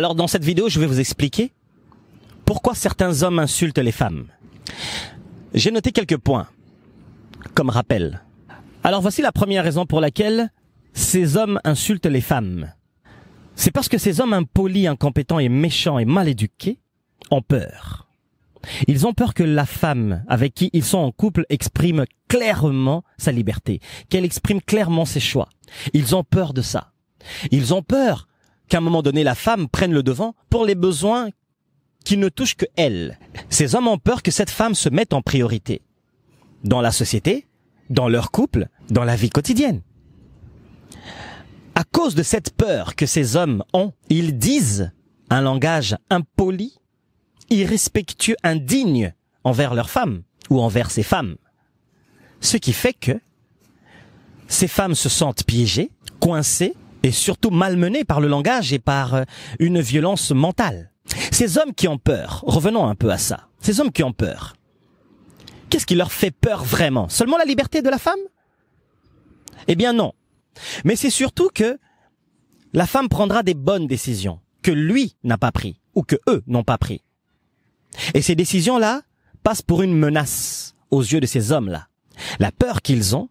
dans cette vidéo, je vais vous expliquer pourquoi certains hommes insultent les femmes. J'ai noté quelques points comme rappel. Alors voici la première raison pour laquelle ces hommes insultent les femmes. C'est parce que ces hommes impolis, incompétents et méchants et mal éduqués ont peur. Ils ont peur que la femme avec qui ils sont en couple exprime clairement sa liberté, qu'elle exprime clairement ses choix. Ils ont peur de ça. Ils ont peur qu'à un moment donné la femme prenne le devant pour les besoins qui ne touchent que elle. Ces hommes ont peur que cette femme se mette en priorité. Dans la société, dans leur couple, dans la vie quotidienne. À cause de cette peur que ces hommes ont, ils disent un langage impoli, irrespectueux, indigne envers leurs femmes ou envers ces femmes. Ce qui fait que ces femmes se sentent piégées, coincées et surtout malmenées par le langage et par euh, une violence mentale. Ces hommes qui ont peur, revenons un peu à ça, ces hommes qui ont peur, qu'est-ce qui leur fait peur vraiment? Seulement la liberté de la femme? Eh bien non. Mais c'est surtout que la femme prendra des bonnes décisions que lui n'a pas pris ou que eux n'ont pas pris. Et ces décisions-là passent pour une menace aux yeux de ces hommes-là. La peur qu'ils ont,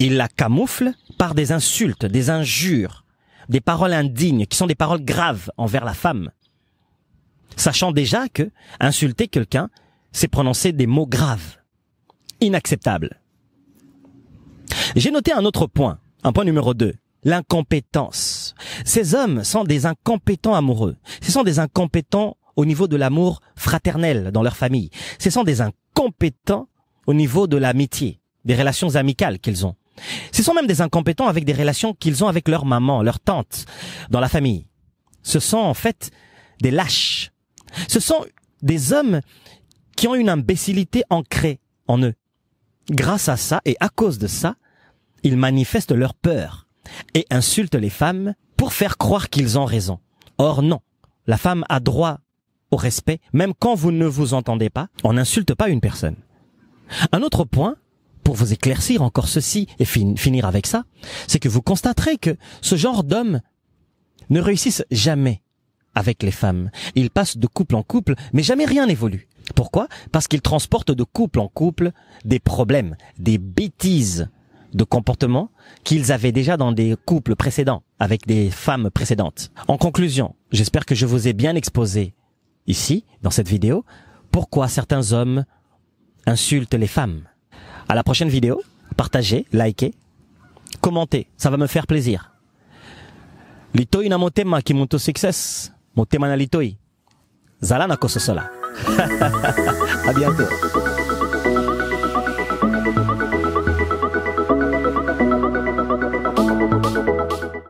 ils la camouflent par des insultes, des injures, des paroles indignes qui sont des paroles graves envers la femme. Sachant déjà que insulter quelqu'un, c'est prononcer des mots graves, inacceptables. J'ai noté un autre point, un point numéro 2, l'incompétence. Ces hommes sont des incompétents amoureux. Ce sont des incompétents au niveau de l'amour fraternel dans leur famille. Ce sont des incompétents au niveau de l'amitié, des relations amicales qu'ils ont. Ce sont même des incompétents avec des relations qu'ils ont avec leur maman, leur tante, dans la famille. Ce sont en fait des lâches. Ce sont des hommes qui ont une imbécilité ancrée en eux. Grâce à ça et à cause de ça, ils manifestent leur peur et insultent les femmes pour faire croire qu'ils ont raison. Or non, la femme a droit au respect, même quand vous ne vous entendez pas. On n'insulte pas une personne. Un autre point, pour vous éclaircir encore ceci et finir avec ça, c'est que vous constaterez que ce genre d'hommes ne réussissent jamais avec les femmes. Ils passent de couple en couple, mais jamais rien n'évolue. Pourquoi? Parce qu'ils transportent de couple en couple des problèmes, des bêtises de comportement qu'ils avaient déjà dans des couples précédents, avec des femmes précédentes. En conclusion, j'espère que je vous ai bien exposé ici, dans cette vidéo, pourquoi certains hommes insultent les femmes. À la prochaine vidéo, partagez, likez, commentez, ça va me faire plaisir. Litoi na motema ki muntu success, motema na litoi. Zala na kososola. à bientôt.